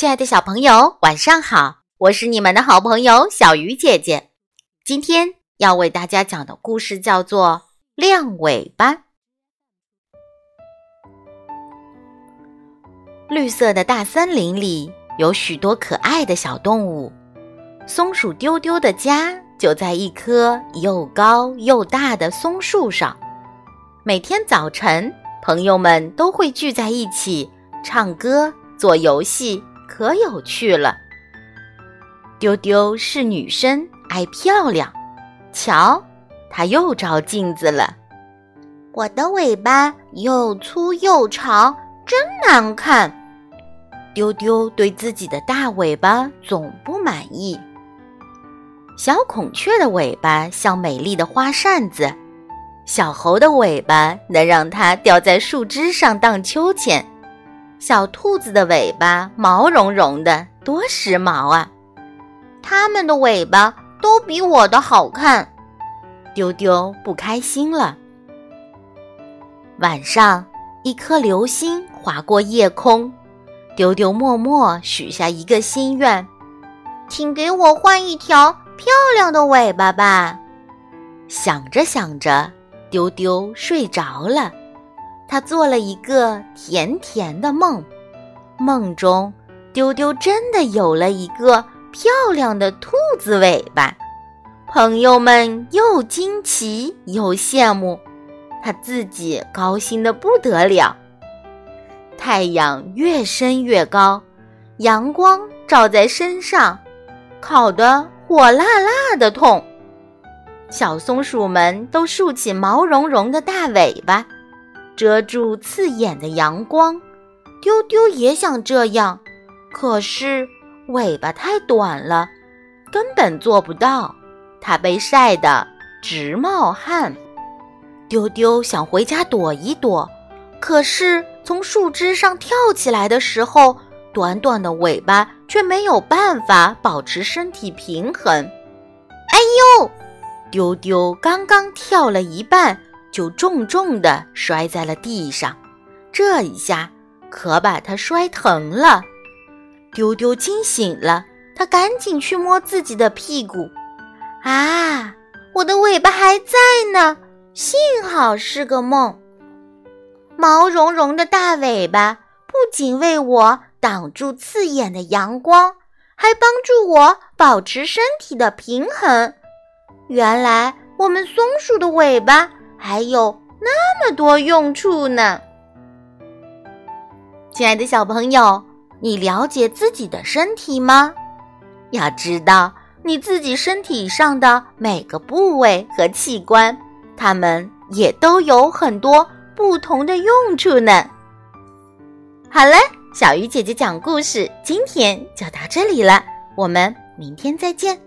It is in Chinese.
亲爱的小朋友，晚上好！我是你们的好朋友小鱼姐姐。今天要为大家讲的故事叫做《亮尾巴》。绿色的大森林里有许多可爱的小动物，松鼠丢丢的家就在一棵又高又大的松树上。每天早晨，朋友们都会聚在一起唱歌、做游戏。可有趣了。丢丢是女生，爱漂亮。瞧，她又照镜子了。我的尾巴又粗又长，真难看。丢丢对自己的大尾巴总不满意。小孔雀的尾巴像美丽的花扇子，小猴的尾巴能让它吊在树枝上荡秋千。小兔子的尾巴毛茸茸的，多时髦啊！它们的尾巴都比我的好看。丢丢不开心了。晚上，一颗流星划过夜空，丢丢默默许下一个心愿：“请给我换一条漂亮的尾巴吧。”想着想着，丢丢睡着了。他做了一个甜甜的梦，梦中丢丢真的有了一个漂亮的兔子尾巴。朋友们又惊奇又羡慕，他自己高兴的不得了。太阳越升越高，阳光照在身上，烤得火辣辣的痛。小松鼠们都竖起毛茸茸的大尾巴。遮住刺眼的阳光，丢丢也想这样，可是尾巴太短了，根本做不到。它被晒得直冒汗。丢丢想回家躲一躲，可是从树枝上跳起来的时候，短短的尾巴却没有办法保持身体平衡。哎呦！丢丢刚刚跳了一半。就重重地摔在了地上，这一下可把他摔疼了。丢丢惊醒了，他赶紧去摸自己的屁股，啊，我的尾巴还在呢，幸好是个梦。毛茸茸的大尾巴不仅为我挡住刺眼的阳光，还帮助我保持身体的平衡。原来我们松鼠的尾巴。还有那么多用处呢，亲爱的小朋友，你了解自己的身体吗？要知道，你自己身体上的每个部位和器官，它们也都有很多不同的用处呢。好了，小鱼姐姐讲故事，今天就到这里了，我们明天再见。